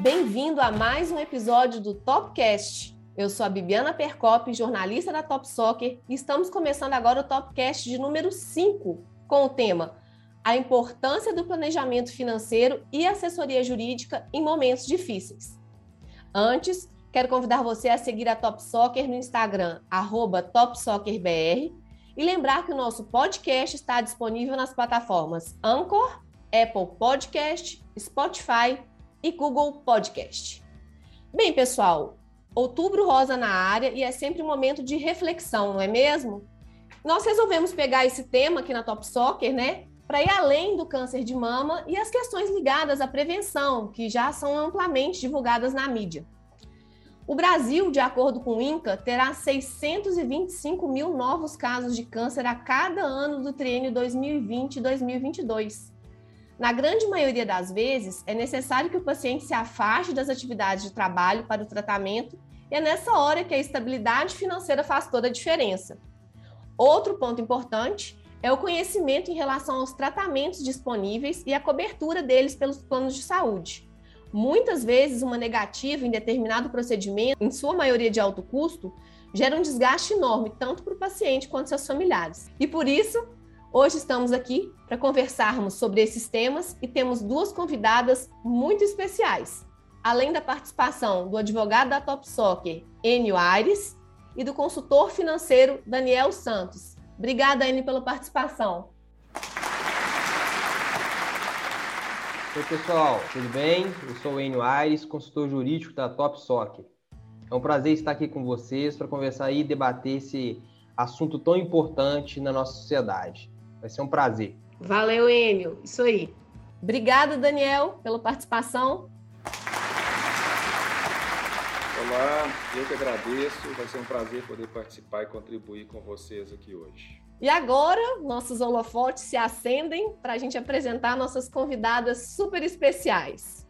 Bem-vindo a mais um episódio do Topcast. Eu sou a Bibiana Percop, jornalista da Top Soccer, e estamos começando agora o Topcast de número 5, com o tema A importância do planejamento financeiro e assessoria jurídica em momentos difíceis. Antes, quero convidar você a seguir a Top Soccer no Instagram, TopSoccerBR, e lembrar que o nosso podcast está disponível nas plataformas Anchor, Apple Podcast, Spotify e Google Podcast. Bem, pessoal, outubro rosa na área e é sempre um momento de reflexão, não é mesmo? Nós resolvemos pegar esse tema aqui na Top Soccer, né? Para ir além do câncer de mama e as questões ligadas à prevenção, que já são amplamente divulgadas na mídia. O Brasil, de acordo com o INCA, terá 625 mil novos casos de câncer a cada ano do triênio 2020-2022. Na grande maioria das vezes, é necessário que o paciente se afaste das atividades de trabalho para o tratamento e é nessa hora que a estabilidade financeira faz toda a diferença. Outro ponto importante é o conhecimento em relação aos tratamentos disponíveis e a cobertura deles pelos planos de saúde. Muitas vezes, uma negativa em determinado procedimento, em sua maioria de alto custo, gera um desgaste enorme tanto para o paciente quanto seus familiares. E por isso, Hoje estamos aqui para conversarmos sobre esses temas e temos duas convidadas muito especiais. Além da participação do advogado da Top Soccer, Enio Aires, e do consultor financeiro Daniel Santos. Obrigada, Enio, pela participação. Oi, pessoal, tudo bem? Eu sou o Enio Aires, consultor jurídico da Top Soccer. É um prazer estar aqui com vocês para conversar e debater esse assunto tão importante na nossa sociedade. Vai ser um prazer. Valeu, Enio. Isso aí. Obrigada, Daniel, pela participação. Olá, eu que agradeço. Vai ser um prazer poder participar e contribuir com vocês aqui hoje. E agora, nossos holofotes se acendem para a gente apresentar nossas convidadas super especiais.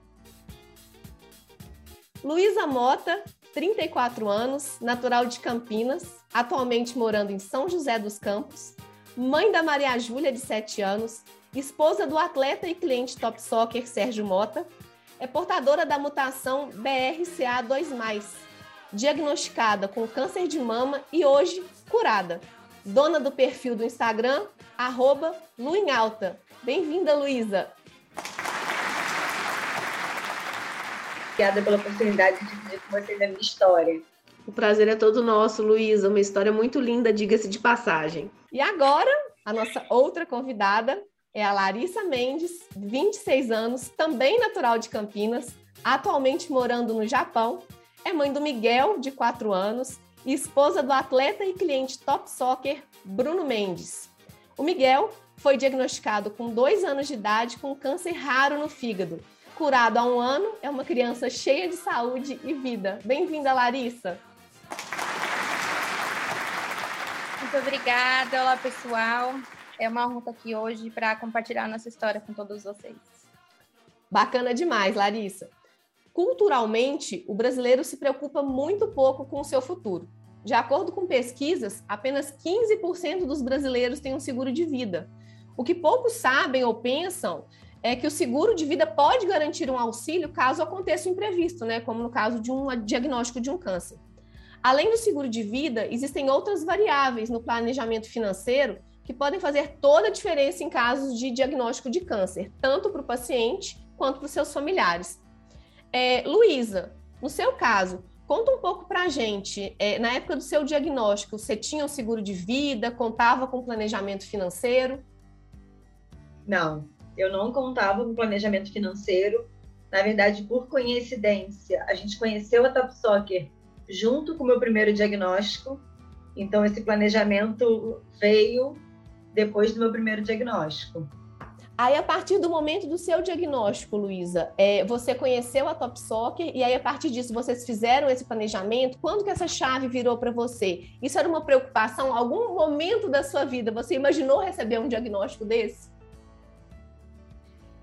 Luísa Mota, 34 anos, natural de Campinas, atualmente morando em São José dos Campos, mãe da Maria Júlia, de 7 anos, esposa do atleta e cliente top soccer Sérgio Mota, é portadora da mutação BRCA2+, diagnosticada com câncer de mama e hoje curada. Dona do perfil do Instagram, arroba Luinalta. Bem-vinda, Luísa! Obrigada pela oportunidade de dividir com vocês a minha história. O prazer é todo nosso, Luísa. Uma história muito linda, diga-se de passagem. E agora, a nossa outra convidada é a Larissa Mendes, 26 anos, também natural de Campinas, atualmente morando no Japão. É mãe do Miguel, de 4 anos, e esposa do atleta e cliente top soccer Bruno Mendes. O Miguel foi diagnosticado com dois anos de idade com câncer raro no fígado. Curado há um ano, é uma criança cheia de saúde e vida. Bem-vinda, Larissa! Muito obrigada. Olá, pessoal. É uma honra estar aqui hoje para compartilhar nossa história com todos vocês. Bacana demais, Larissa. Culturalmente, o brasileiro se preocupa muito pouco com o seu futuro. De acordo com pesquisas, apenas 15% dos brasileiros têm um seguro de vida. O que poucos sabem ou pensam é que o seguro de vida pode garantir um auxílio caso aconteça um imprevisto, né? Como no caso de um diagnóstico de um câncer. Além do seguro de vida, existem outras variáveis no planejamento financeiro que podem fazer toda a diferença em casos de diagnóstico de câncer, tanto para o paciente quanto para os seus familiares. É, Luísa, no seu caso, conta um pouco para a gente. É, na época do seu diagnóstico, você tinha um seguro de vida, contava com planejamento financeiro? Não, eu não contava com planejamento financeiro. Na verdade, por coincidência, a gente conheceu a Top Soccer junto com o meu primeiro diagnóstico. Então, esse planejamento veio depois do meu primeiro diagnóstico. Aí, a partir do momento do seu diagnóstico, Luísa, é, você conheceu a Top Soccer e aí, a partir disso, vocês fizeram esse planejamento. Quando que essa chave virou para você? Isso era uma preocupação? Algum momento da sua vida você imaginou receber um diagnóstico desse?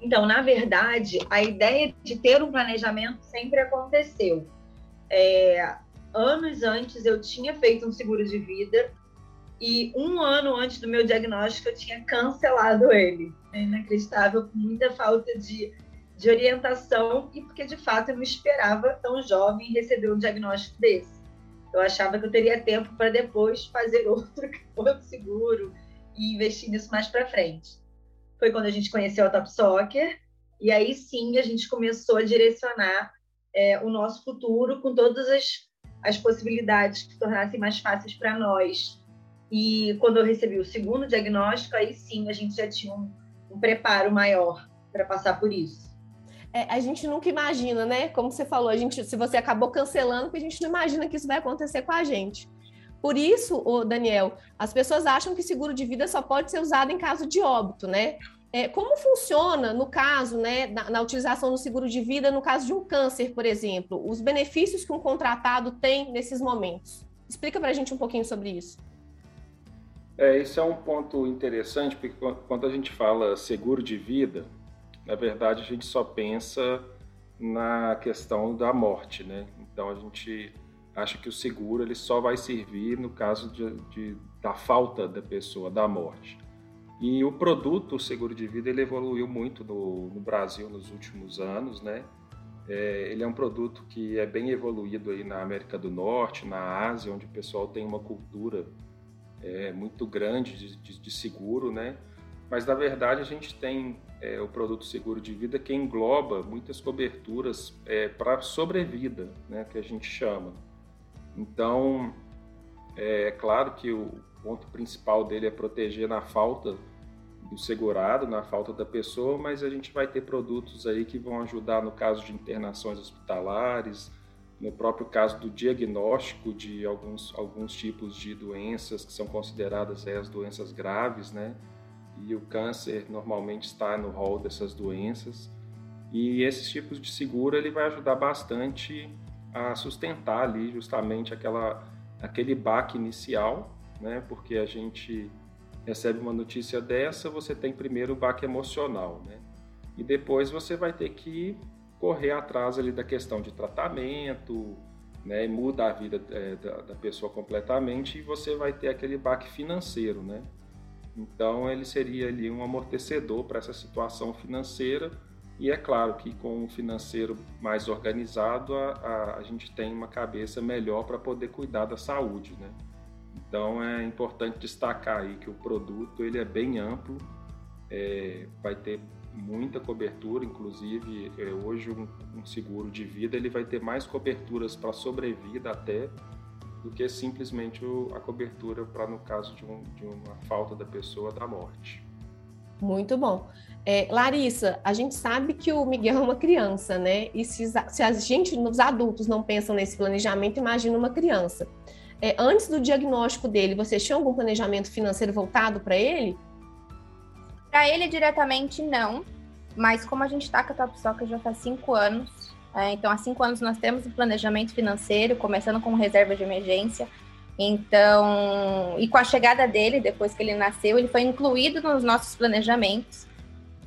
Então, na verdade, a ideia de ter um planejamento sempre aconteceu. É, anos antes eu tinha feito um seguro de vida e um ano antes do meu diagnóstico eu tinha cancelado ele. É inacreditável, com muita falta de, de orientação e porque de fato eu não esperava tão jovem receber um diagnóstico desse. Eu achava que eu teria tempo para depois fazer outro, outro seguro e investir nisso mais para frente. Foi quando a gente conheceu a Top Soccer e aí sim a gente começou a direcionar é, o nosso futuro com todas as, as possibilidades que tornassem mais fáceis para nós. E quando eu recebi o segundo diagnóstico, aí sim a gente já tinha um, um preparo maior para passar por isso. É, a gente nunca imagina, né? Como você falou, a gente, se você acabou cancelando, porque a gente não imagina que isso vai acontecer com a gente. Por isso, Daniel, as pessoas acham que seguro de vida só pode ser usado em caso de óbito, né? É, como funciona no caso, né, na, na, utilização do seguro de vida, no caso de um câncer, por exemplo, os benefícios que um contratado tem nesses momentos? Explica para a gente um pouquinho sobre isso. É, esse é um ponto interessante, porque quando a gente fala seguro de vida, na verdade a gente só pensa na questão da morte, né? Então a gente acha que o seguro ele só vai servir no caso de, de da falta da pessoa, da morte. E o produto, seguro de vida, ele evoluiu muito no, no Brasil nos últimos anos, né? É, ele é um produto que é bem evoluído aí na América do Norte, na Ásia, onde o pessoal tem uma cultura é, muito grande de, de, de, seguro, né? Mas na verdade a gente tem é, o produto seguro de vida que engloba muitas coberturas é, para sobrevida, né? Que a gente chama. Então é claro que o ponto principal dele é proteger na falta do segurado, na falta da pessoa, mas a gente vai ter produtos aí que vão ajudar no caso de internações hospitalares, no próprio caso do diagnóstico de alguns, alguns tipos de doenças que são consideradas as doenças graves, né? E o câncer normalmente está no rol dessas doenças. E esses tipos de seguro ele vai ajudar bastante a sustentar ali justamente aquela aquele baque inicial né? Porque a gente recebe uma notícia dessa, você tem primeiro o baque emocional, né? E depois você vai ter que correr atrás ali da questão de tratamento, né? E muda a vida é, da, da, pessoa completamente e você vai ter aquele baque financeiro, né? Então ele seria ali um amortecedor para essa situação financeira e é claro que com o financeiro mais organizado a, a, a gente tem uma cabeça melhor para poder cuidar da saúde, né? Então é importante destacar aí que o produto ele é bem amplo, é, vai ter muita cobertura, inclusive é, hoje um, um, seguro de vida ele vai ter mais coberturas para sobrevida até do que simplesmente o, a cobertura para no caso de, um, de, uma falta da pessoa da morte. Muito bom. É, Larissa, a gente sabe que o Miguel é uma criança, né? E se, se a gente, os adultos, não pensam nesse planejamento, imagina uma criança é, antes do diagnóstico dele, você tinha algum planejamento financeiro voltado para ele? Para ele diretamente não, mas como a gente está com a Top Soccer já faz cinco anos, é, então há cinco anos nós temos um planejamento financeiro, começando com reserva de emergência. Então, e com a chegada dele, depois que ele nasceu, ele foi incluído nos nossos planejamentos,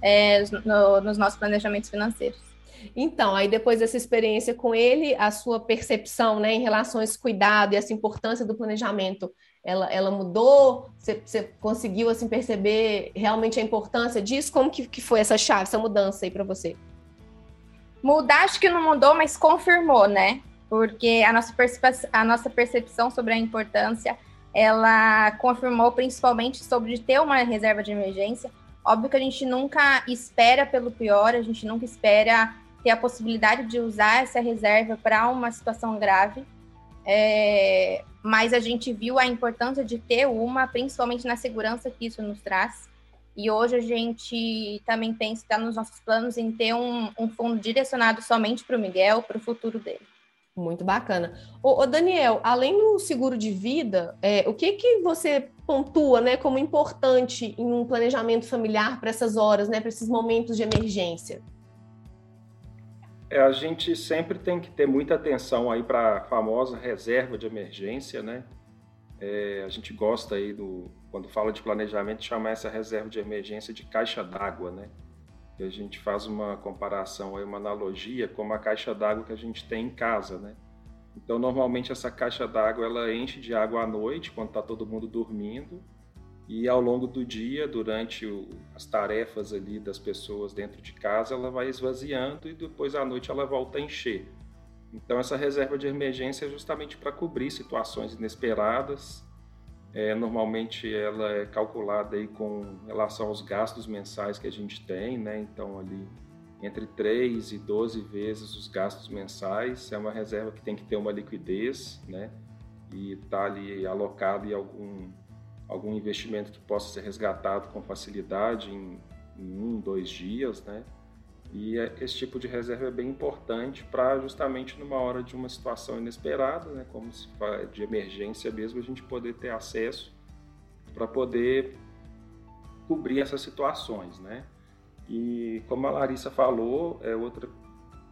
é, no, nos nossos planejamentos financeiros. Então, aí depois dessa experiência com ele, a sua percepção né, em relação a esse cuidado e essa importância do planejamento, ela, ela mudou? Você, você conseguiu assim perceber realmente a importância disso? Como que, que foi essa chave, essa mudança aí para você? Mudar acho que não mudou, mas confirmou, né? Porque a nossa, a nossa percepção sobre a importância, ela confirmou principalmente sobre ter uma reserva de emergência. Óbvio que a gente nunca espera pelo pior, a gente nunca espera ter a possibilidade de usar essa reserva para uma situação grave. É, mas a gente viu a importância de ter uma, principalmente na segurança que isso nos traz. E hoje a gente também pensa, está nos nossos planos, em ter um, um fundo direcionado somente para o Miguel, para o futuro dele. Muito bacana. Ô, Daniel, além do seguro de vida, é, o que que você pontua, né, como importante em um planejamento familiar para essas horas, né, para esses momentos de emergência? É, a gente sempre tem que ter muita atenção aí para a famosa reserva de emergência, né? É, a gente gosta aí do, quando fala de planejamento, chamar essa reserva de emergência de caixa d'água, né? E a gente faz uma comparação aí, uma analogia com a caixa d'água que a gente tem em casa, né? Então, normalmente essa caixa d'água ela enche de água à noite, quando está todo mundo dormindo, e ao longo do dia, durante o, as tarefas ali das pessoas dentro de casa, ela vai esvaziando e depois à noite ela volta a encher. Então essa reserva de emergência é justamente para cobrir situações inesperadas. É, normalmente ela é calculada aí com relação aos gastos mensais que a gente tem, né? Então ali entre 3 e 12 vezes os gastos mensais. É uma reserva que tem que ter uma liquidez, né? E está ali alocado em algum algum investimento que possa ser resgatado com facilidade em, em um, dois dias, né? E é, esse tipo de reserva é bem importante para justamente numa hora de uma situação inesperada, né, como se faz de emergência mesmo, a gente poder ter acesso para poder cobrir essas situações, né? E como a Larissa falou, é outra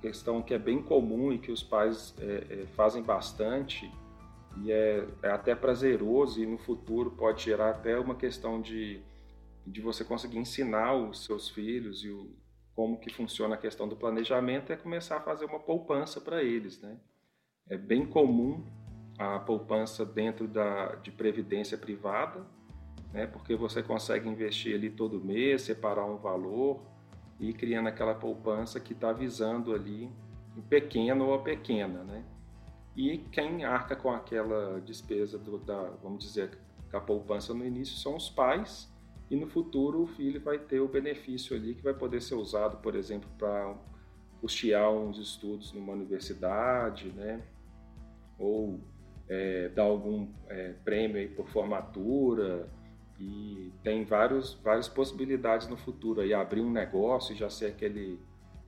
questão que é bem comum e que os pais é, é, fazem bastante e é, é até prazeroso e no futuro pode gerar até uma questão de, de você conseguir ensinar os seus filhos e o, como que funciona a questão do planejamento é começar a fazer uma poupança para eles, né? É bem comum a poupança dentro da, de previdência privada, né? Porque você consegue investir ali todo mês, separar um valor e criando aquela poupança que está visando ali pequeno ou pequena, né? E quem arca com aquela despesa do, da, vamos dizer, a poupança no início são os pais e no futuro o filho vai ter o benefício ali que vai poder ser usado, por exemplo, para custear uns estudos numa universidade, né? Ou é, dar algum é, prêmio aí por formatura e tem vários, várias possibilidades no futuro aí abrir um negócio e já ser aquele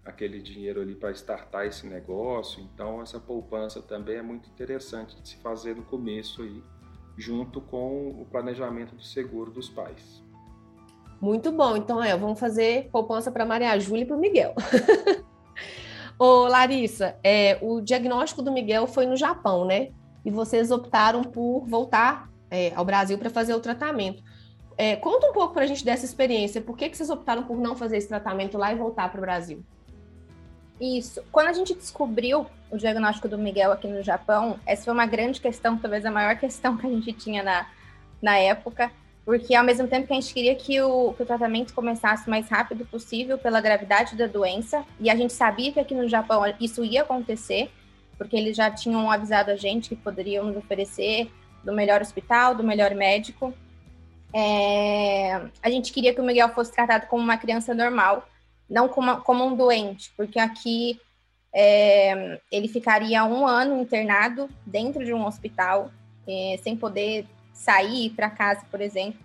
aquele dinheiro ali para startar esse negócio. Então, essa poupança também é muito interessante de se fazer no começo aí, junto com o planejamento do seguro dos pais. Muito bom. Então, é, vamos fazer poupança para Maria Júlia e para o Miguel. Ô, Larissa, é, o diagnóstico do Miguel foi no Japão, né? E vocês optaram por voltar é, ao Brasil para fazer o tratamento. É, conta um pouco para a gente dessa experiência. Por que, que vocês optaram por não fazer esse tratamento lá e voltar para o Brasil? Isso. Quando a gente descobriu o diagnóstico do Miguel aqui no Japão, essa foi uma grande questão, talvez a maior questão que a gente tinha na, na época, porque ao mesmo tempo que a gente queria que o, que o tratamento começasse o mais rápido possível pela gravidade da doença, e a gente sabia que aqui no Japão isso ia acontecer, porque eles já tinham avisado a gente que poderiam nos oferecer do melhor hospital, do melhor médico. É, a gente queria que o Miguel fosse tratado como uma criança normal, não como, como um doente, porque aqui é, ele ficaria um ano internado dentro de um hospital, é, sem poder sair para casa, por exemplo.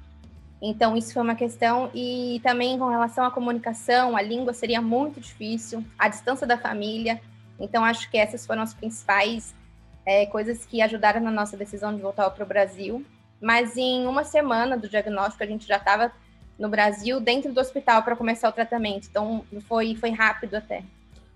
Então, isso foi uma questão. E também com relação à comunicação, a língua seria muito difícil, a distância da família. Então, acho que essas foram as principais é, coisas que ajudaram na nossa decisão de voltar para o Brasil. Mas em uma semana do diagnóstico, a gente já estava no Brasil dentro do hospital para começar o tratamento. Então foi, foi rápido até.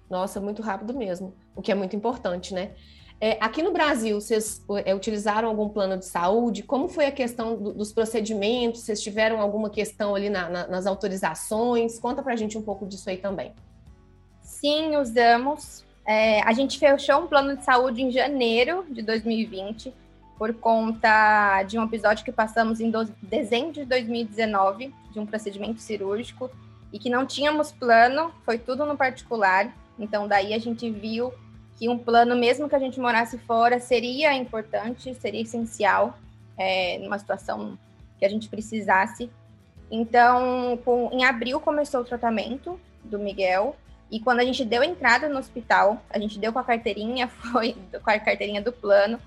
Nossa, muito rápido mesmo, o que é muito importante, né? É, aqui no Brasil, vocês é, utilizaram algum plano de saúde? Como foi a questão do, dos procedimentos? Vocês tiveram alguma questão ali na, na, nas autorizações? Conta para a gente um pouco disso aí também. Sim, usamos. É, a gente fechou um plano de saúde em janeiro de 2020 por conta de um episódio que passamos em dezembro de 2019, de um procedimento cirúrgico, e que não tínhamos plano, foi tudo no particular. Então, daí a gente viu que um plano, mesmo que a gente morasse fora, seria importante, seria essencial, é, numa situação que a gente precisasse. Então, com, em abril começou o tratamento do Miguel, e quando a gente deu entrada no hospital, a gente deu com a carteirinha, foi com a carteirinha do plano,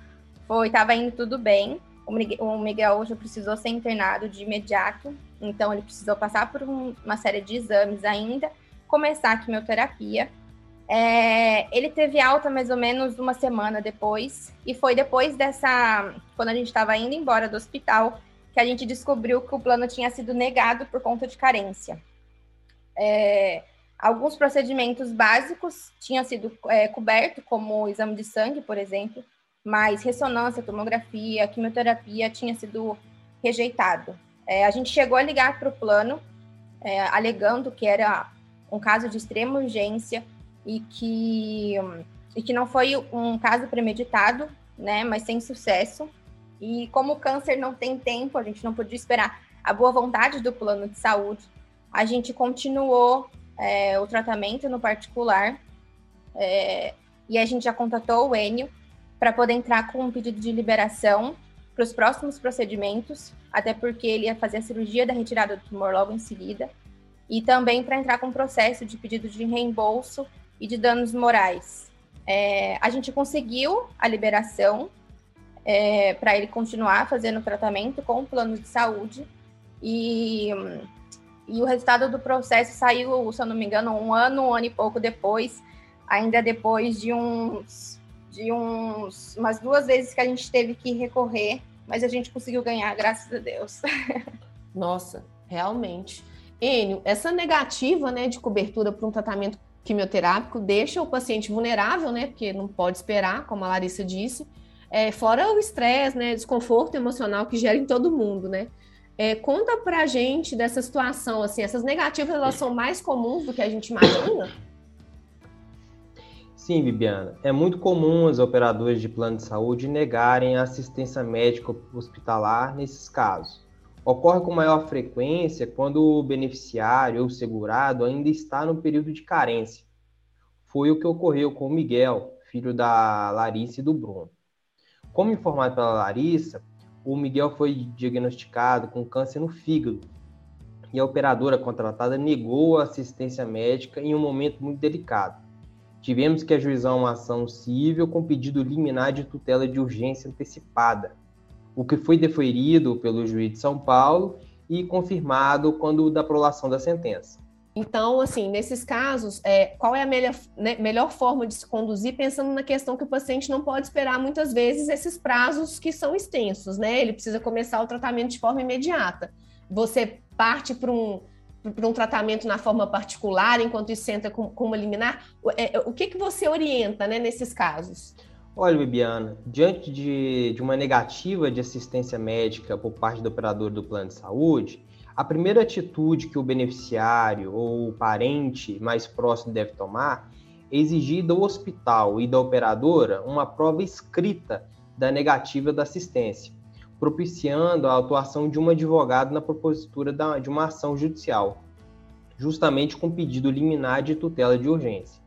foi, estava indo tudo bem. O Miguel hoje precisou ser internado de imediato, então ele precisou passar por um, uma série de exames ainda, começar a quimioterapia. É, ele teve alta mais ou menos uma semana depois, e foi depois dessa, quando a gente estava indo embora do hospital, que a gente descobriu que o plano tinha sido negado por conta de carência. É, alguns procedimentos básicos tinham sido é, cobertos, como o exame de sangue, por exemplo, mas ressonância, tomografia, quimioterapia tinha sido rejeitado. É, a gente chegou a ligar para o plano, é, alegando que era um caso de extrema urgência e que, e que não foi um caso premeditado, né, mas sem sucesso. E como o câncer não tem tempo, a gente não podia esperar a boa vontade do plano de saúde, a gente continuou é, o tratamento no particular é, e a gente já contatou o Enio para poder entrar com um pedido de liberação para os próximos procedimentos, até porque ele ia fazer a cirurgia da retirada do tumor logo em seguida, e também para entrar com um processo de pedido de reembolso e de danos morais. É, a gente conseguiu a liberação é, para ele continuar fazendo o tratamento com o plano de saúde e, e o resultado do processo saiu, se eu não me engano, um ano, um ano e pouco depois, ainda depois de uns de uns umas duas vezes que a gente teve que recorrer, mas a gente conseguiu ganhar, graças a Deus. Nossa, realmente. Enio, essa negativa né, de cobertura para um tratamento quimioterápico deixa o paciente vulnerável, né? Porque não pode esperar, como a Larissa disse. É, fora o estresse, né? Desconforto emocional que gera em todo mundo, né? É, conta pra gente dessa situação, assim, essas negativas elas são mais comuns do que a gente imagina? Sim, Bibiana. É muito comum os operadores de plano de saúde negarem a assistência médica hospitalar nesses casos. Ocorre com maior frequência quando o beneficiário ou segurado ainda está no período de carência. Foi o que ocorreu com o Miguel, filho da Larissa e do Bruno. Como informado pela Larissa, o Miguel foi diagnosticado com câncer no fígado e a operadora contratada negou a assistência médica em um momento muito delicado tivemos que ajuizar uma ação civil com pedido liminar de tutela de urgência antecipada, o que foi deferido pelo juiz de São Paulo e confirmado quando da prolação da sentença. Então, assim, nesses casos, é, qual é a melhor, né, melhor forma de se conduzir, pensando na questão que o paciente não pode esperar muitas vezes esses prazos que são extensos, né? Ele precisa começar o tratamento de forma imediata. Você parte para um, para um tratamento na forma particular, enquanto isso entra como, como liminar? É, é, o que, que você orienta né, nesses casos? Olha, Bibiana, diante de, de uma negativa de assistência médica por parte do operador do plano de saúde, a primeira atitude que o beneficiário ou o parente mais próximo deve tomar é exigir do hospital e da operadora uma prova escrita da negativa da assistência propiciando a atuação de um advogado na propositura de uma ação judicial, justamente com pedido liminar de tutela de urgência.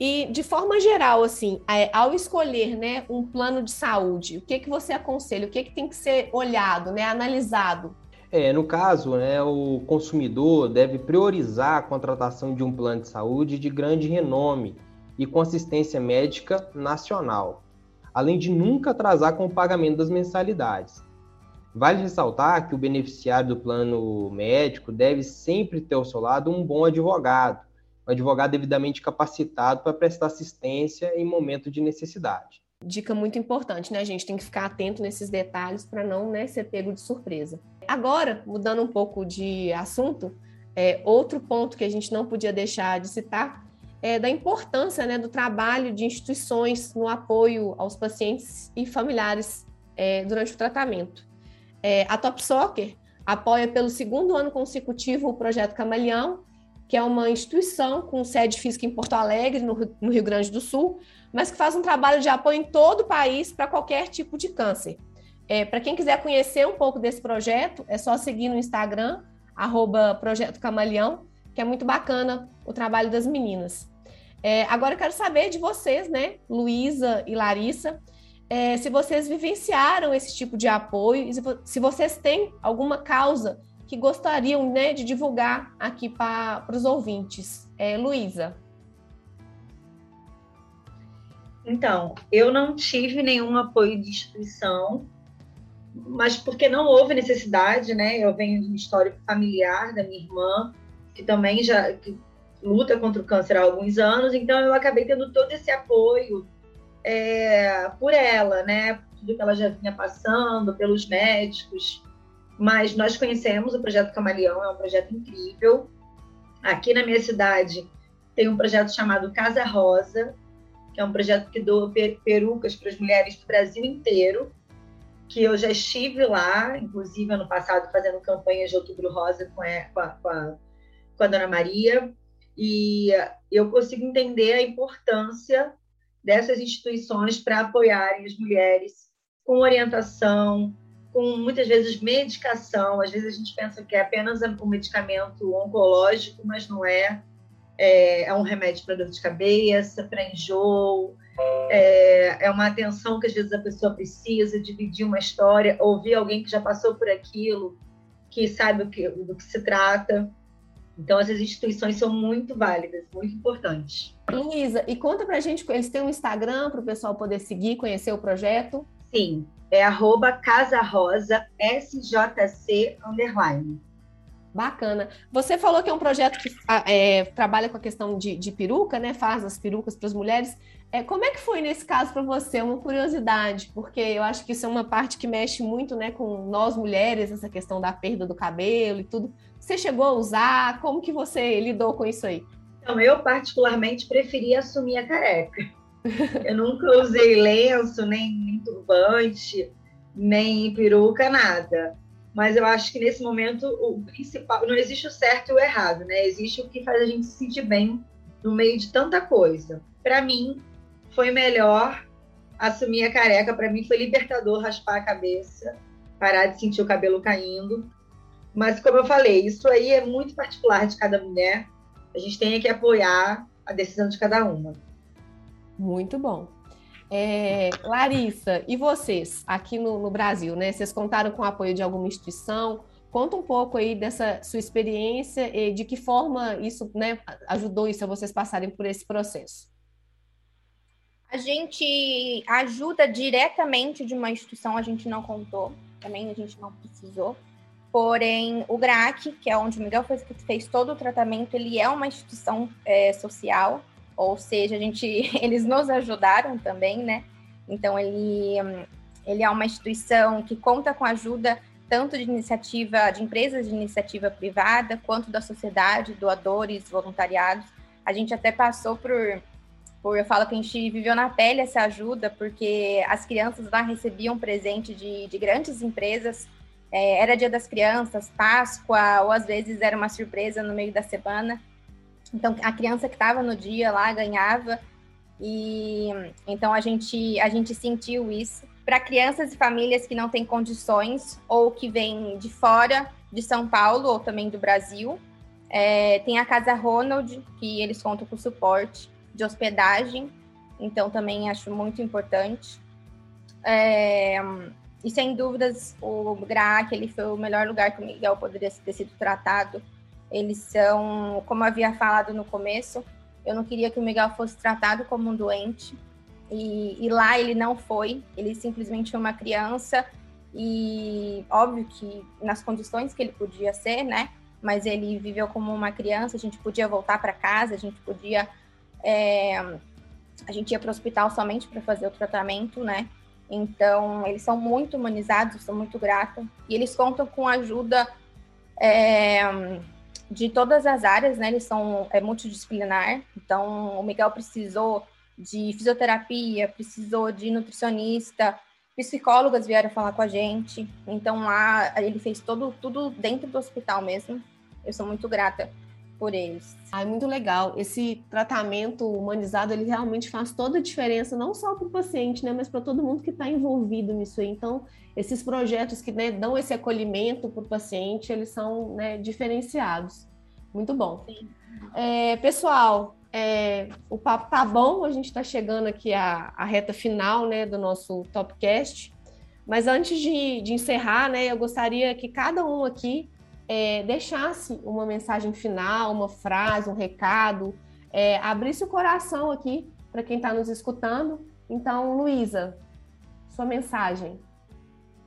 E de forma geral, assim, é, ao escolher né, um plano de saúde, o que, que você aconselha? O que, que tem que ser olhado, né, analisado? É, no caso, né, o consumidor deve priorizar a contratação de um plano de saúde de grande renome e com assistência médica nacional, além de nunca atrasar com o pagamento das mensalidades. Vale ressaltar que o beneficiário do plano médico deve sempre ter ao seu lado um bom advogado, um advogado devidamente capacitado para prestar assistência em momento de necessidade. Dica muito importante, né, gente? Tem que ficar atento nesses detalhes para não né, ser pego de surpresa. Agora, mudando um pouco de assunto, é, outro ponto que a gente não podia deixar de citar é da importância né, do trabalho de instituições no apoio aos pacientes e familiares é, durante o tratamento. É, a Top Soccer apoia pelo segundo ano consecutivo o projeto Camaleão, que é uma instituição com sede física em Porto Alegre, no, Rio Grande do Sul, mas que faz um trabalho de apoio em todo o país para qualquer tipo de câncer. É, para quem quiser conhecer um pouco desse projeto, é só seguir no Instagram, arroba Projeto Camaleão, que é muito bacana o trabalho das meninas. É, agora eu quero saber de vocês, né, Luísa e Larissa, é, se vocês vivenciaram esse tipo de apoio, se vocês têm alguma causa que gostariam né, de divulgar aqui para os ouvintes. É, Luísa. Então, eu não tive nenhum apoio de instituição, mas porque não houve necessidade, né? Eu venho de um histórico familiar da minha irmã, que também já que luta contra o câncer há alguns anos, então eu acabei tendo todo esse apoio é, por ela, né? Tudo que ela já vinha passando, pelos médicos. Mas nós conhecemos o projeto Camaleão, é um projeto incrível. Aqui na minha cidade tem um projeto chamado Casa Rosa, que é um projeto que doa perucas para as mulheres do Brasil inteiro, que eu já estive lá, inclusive ano passado, fazendo campanhas de Outubro Rosa com a, com a, com a Dona Maria, e eu consigo entender a importância dessas instituições para apoiarem as mulheres com orientação, com muitas vezes medicação. Às vezes a gente pensa que é apenas um medicamento oncológico, mas não é. É, é um remédio para dor de cabeça, para enjoo, é, é, uma atenção que às vezes a pessoa precisa, dividir uma história, ouvir alguém que já passou por aquilo, que sabe o que, do que se trata. Então, essas instituições são muito válidas, muito importantes. Luísa, e conta pra gente, eles têm um Instagram para o pessoal poder seguir, conhecer o projeto? Sim, é arroba Casa Rosa SJC underline. Bacana. Você falou que é um projeto que ah, é, trabalha com a questão de, de, peruca, né? Faz as perucas para as mulheres. É, como é que foi nesse caso para você? Uma curiosidade, porque eu acho que isso é uma parte que mexe muito, né, com nós mulheres, essa questão da perda do cabelo e tudo. Você chegou a usar? Como que você lidou com isso aí? Então, eu particularmente preferi assumir a careca. Eu nunca usei lenço, nem, nem turbante, nem peruca, nada. Mas eu acho que nesse momento o principal, não existe o certo e o errado, né? Existe o que faz a gente se sentir bem no meio de tanta coisa. Para mim, foi melhor assumir a careca. Para mim, foi libertador raspar a cabeça, parar de sentir o cabelo caindo. Mas, como eu falei, isso aí é muito particular de cada mulher. A gente tem que apoiar a decisão de cada uma. Muito bom. É, Larissa, e vocês aqui no, no, Brasil, né? Vocês contaram com o apoio de alguma instituição? Conta um pouco aí dessa sua experiência e de que forma isso né, ajudou isso a vocês passarem por esse processo. A gente ajuda diretamente de uma instituição, a gente não contou, também a gente não precisou. Porém, o GRAC, que é onde o Miguel fez, fez todo o tratamento, ele é uma instituição é, social, ou seja, a gente, eles nos ajudaram também, né? Então, ele, ele é uma instituição que conta com ajuda tanto de iniciativa, de empresas de iniciativa privada, quanto da sociedade, doadores, voluntariados. A gente até passou por, por, eu falo que a gente viveu na pele essa ajuda, porque as crianças lá recebiam presente de, de grandes empresas, é, era dia das crianças, Páscoa, ou às vezes era uma surpresa no meio da semana. Então, a criança que estava no dia lá ganhava. E então a gente, a gente sentiu isso. Para crianças e famílias que não têm condições ou que vêm de fora de São Paulo ou também do Brasil, é, tem a Casa Ronald, que eles contam com suporte de hospedagem, então também acho muito importante. É, e sem dúvidas, o GRAC ele foi o melhor lugar que o Miguel poderia ter sido tratado eles são, como havia falado no começo, eu não queria que o Miguel fosse tratado como um doente. E, e lá ele não foi, ele simplesmente foi uma criança e óbvio que nas condições que ele podia ser, né? Mas ele viveu como uma criança, a gente podia voltar para casa, a gente podia. É, a gente ia para o hospital somente para fazer o tratamento, né? Então, eles são muito humanizados, sou muito grata. E eles contam com ajuda é, de todas as áreas, né? Eles são é, multidisciplinar. Então, o Miguel precisou de fisioterapia, precisou de nutricionista, psicólogas vieram falar com a gente. Então, lá ele fez todo, tudo dentro do hospital mesmo. Eu sou muito grata por eles. Ah, é muito legal. Esse tratamento humanizado, ele realmente faz toda a diferença, não só para o paciente, né, mas para todo mundo que está envolvido nisso aí. Então, esses projetos que né, dão esse acolhimento para o paciente, eles são né, diferenciados. Muito bom. É, pessoal, é, o papo tá bom, a gente está chegando aqui à, à, reta final né, do nosso Topcast. Mas antes de, de encerrar, né, eu gostaria que cada um aqui é, deixasse uma mensagem final, uma frase, um recado, é, abrisse o coração aqui para quem está nos escutando. Então, Luísa, sua mensagem.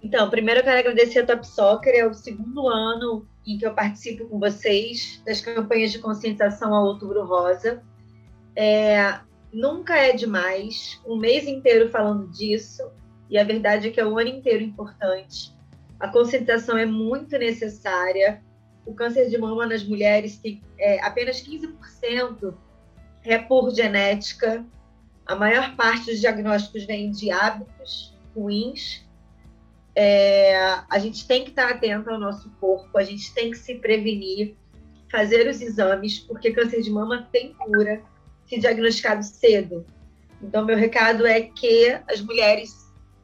Então, primeiro eu quero agradecer a Top Soccer, é o segundo ano em que eu participo com vocês das campanhas de conscientização ao Outubro Rosa. É, nunca é demais, um mês inteiro falando disso, e a verdade é que é o ano inteiro importante. A conscientização é muito necessária. O câncer de mama nas mulheres tem é, apenas 15% é por genética. A maior parte dos diagnósticos vem de hábitos ruins. É, a gente tem que estar atento ao nosso corpo, a gente tem que se prevenir, fazer os exames, porque câncer de mama tem cura se diagnosticado cedo. Então, meu recado é que as mulheres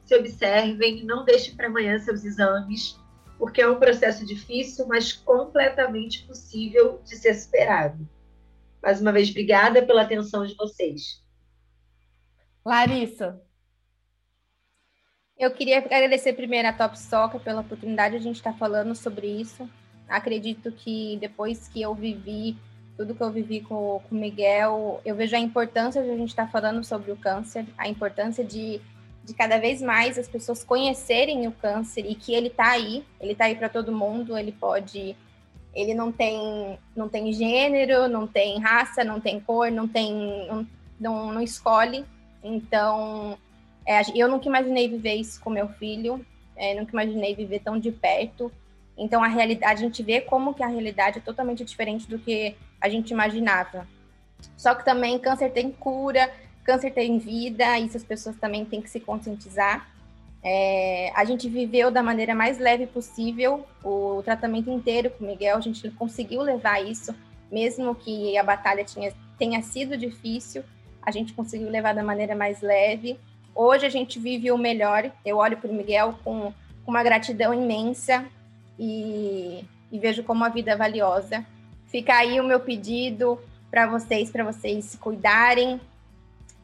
se observem, não deixem para amanhã seus exames, porque é um processo difícil, mas completamente possível de ser superado. Mais uma vez, obrigada pela atenção de vocês. Larissa. Eu queria agradecer primeiro a Top Soccer pela oportunidade de a gente estar falando sobre isso. Acredito que depois que eu vivi tudo que eu vivi com o Miguel, eu vejo a importância de a gente estar falando sobre o câncer, a importância de, de cada vez mais as pessoas conhecerem o câncer e que ele está aí, ele está aí para todo mundo, ele pode ele não tem não tem gênero, não tem raça, não tem cor, não tem não, não, não escolhe. Então, é, eu nunca imaginei viver isso com meu filho, é, nunca imaginei viver tão de perto. Então, a realidade, a gente vê como que a realidade é totalmente diferente do que a gente imaginava. Só que também câncer tem cura, câncer tem vida, isso as pessoas também têm que se conscientizar. É, a gente viveu da maneira mais leve possível o tratamento inteiro com o Miguel, a gente conseguiu levar isso, mesmo que a batalha tinha, tenha sido difícil, a gente conseguiu levar da maneira mais leve. Hoje a gente vive o melhor, eu olho para o Miguel com, com, uma gratidão imensa e, e vejo como a vida é valiosa. Fica aí o meu pedido para vocês, para vocês se cuidarem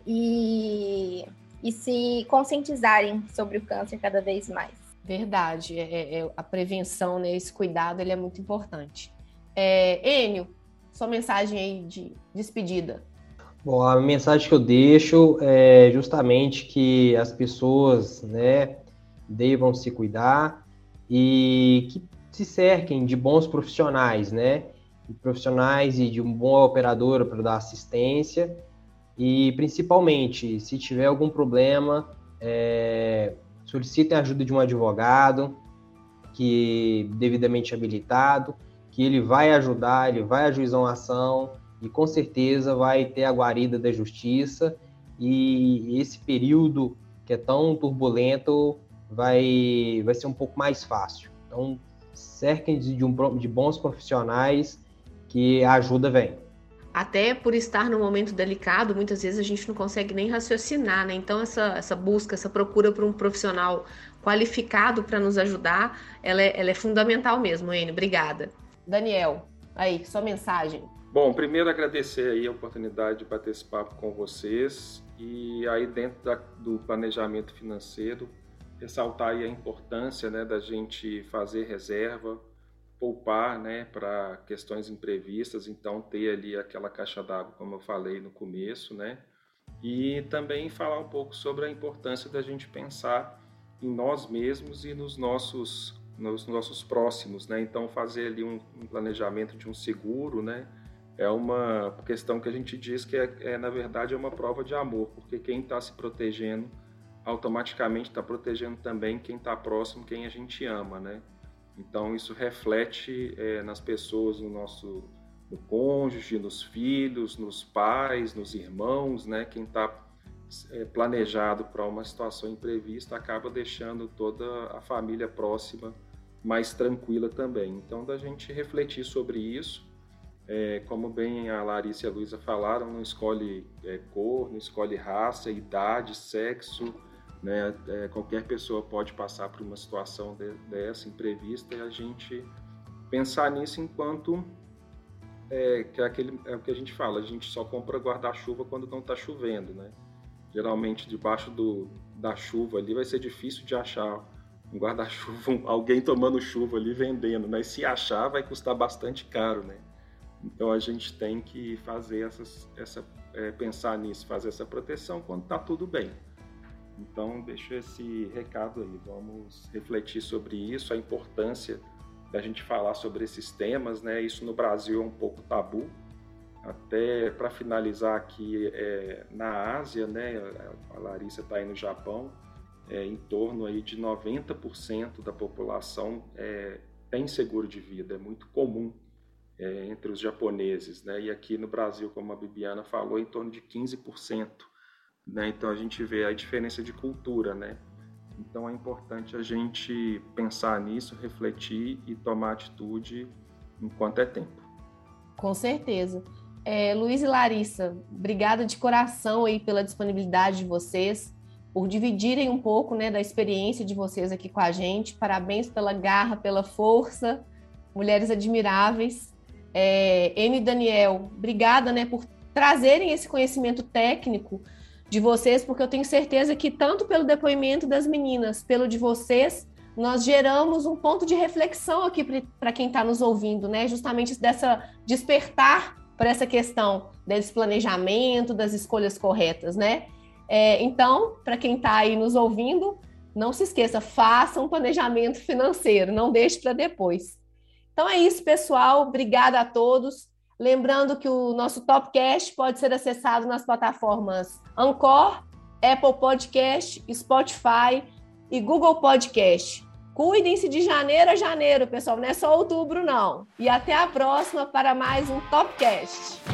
e e se conscientizarem sobre o câncer cada vez mais. Verdade, é, é, é, a prevenção, né, esse cuidado, ele é muito importante. É, Enio, sua mensagem aí de despedida. Bom, a mensagem que eu deixo é justamente que as pessoas, né, devam se cuidar e que se cerquem de bons profissionais, né, profissionais e de um bom operador para dar assistência e, principalmente, se tiver algum problema, é, solicitem a ajuda de um advogado que devidamente habilitado, que ele vai ajudar, ele vai ajuizar uma ação e com certeza vai ter a guarida da justiça e esse período que é tão turbulento vai, vai ser um pouco mais fácil. Então, cerquem de, um, de bons profissionais que a ajuda vem até por estar num momento delicado, muitas vezes a gente não consegue nem raciocinar, né? Então essa, essa busca, essa procura por um profissional qualificado para nos ajudar, ela é, ela é fundamental mesmo, Enio. Obrigada. Daniel, aí, sua mensagem. Bom, primeiro agradecer aí a oportunidade de bater esse papo com vocês e aí dentro da, do planejamento financeiro, ressaltar aí a importância né, da gente fazer reserva, poupar né, para questões imprevistas, então ter ali aquela caixa d'água, como eu falei no começo, né? E também falar um pouco sobre a importância da gente pensar em nós mesmos e nos nossos, nos nossos próximos, né? Então fazer ali um, um planejamento de um seguro, né? É uma questão que a gente diz que é, é na verdade é uma prova de amor, porque quem está se protegendo automaticamente está protegendo também quem está próximo, quem a gente ama, né? Então isso reflete é, nas pessoas, no nosso no cônjuge, nos filhos, nos pais, nos irmãos, né? Quem está é, planejado para uma situação imprevista acaba deixando toda a família próxima mais tranquila também. Então da gente refletir sobre isso, é, como bem a Larissa e a Luísa falaram, não escolhe é, cor, não escolhe raça, idade, sexo né? É, qualquer pessoa pode passar por uma situação de, dessa imprevista e a gente pensar nisso enquanto é, que é, aquele, é o que a gente fala, a gente só compra guarda-chuva quando não está chovendo, né? Geralmente debaixo do, da chuva ali vai ser difícil de achar um guarda-chuva, alguém tomando chuva ali vendendo, né? E se achar vai custar bastante caro, né? Então a gente tem que fazer essas, essa, é, pensar nisso, fazer essa proteção quando está tudo bem. Então, deixo esse recado aí. Vamos refletir sobre isso, a importância da gente falar sobre esses temas, né? Isso no Brasil é um pouco tabu. Até para finalizar aqui, é, na Ásia, né? A Larissa está aí no Japão, é, em torno aí de 90% da população é, tem seguro de vida. É muito comum é, entre os japoneses, né? E aqui no Brasil, como a Bibiana falou, em torno de 15%. Né? Então a gente vê a diferença de cultura, né? Então é importante a gente pensar nisso, refletir e tomar atitude enquanto é tempo. Com certeza. É, Luiz e Larissa, obrigada de coração aí pela disponibilidade de vocês. por dividirem um pouco né, da experiência de vocês aqui com a gente. Parabéns pela garra, pela força. Mulheres admiráveis. É, e Daniel, obrigada né, por trazerem esse conhecimento técnico de vocês, porque eu tenho certeza que, tanto pelo depoimento das meninas, pelo de vocês, nós geramos um ponto de reflexão aqui para quem está nos ouvindo, né? Justamente dessa despertar para essa questão desse planejamento, das escolhas corretas, né? É, então, para quem está aí nos ouvindo, não se esqueça, faça um planejamento financeiro, não deixe para depois. Então é isso, pessoal. Obrigada a todos. Lembrando que o nosso Topcast pode ser acessado nas plataformas Anchor, Apple Podcast, Spotify e Google Podcast. Cuidem-se de janeiro a janeiro, pessoal, não é só outubro, não. E até a próxima para mais um Topcast.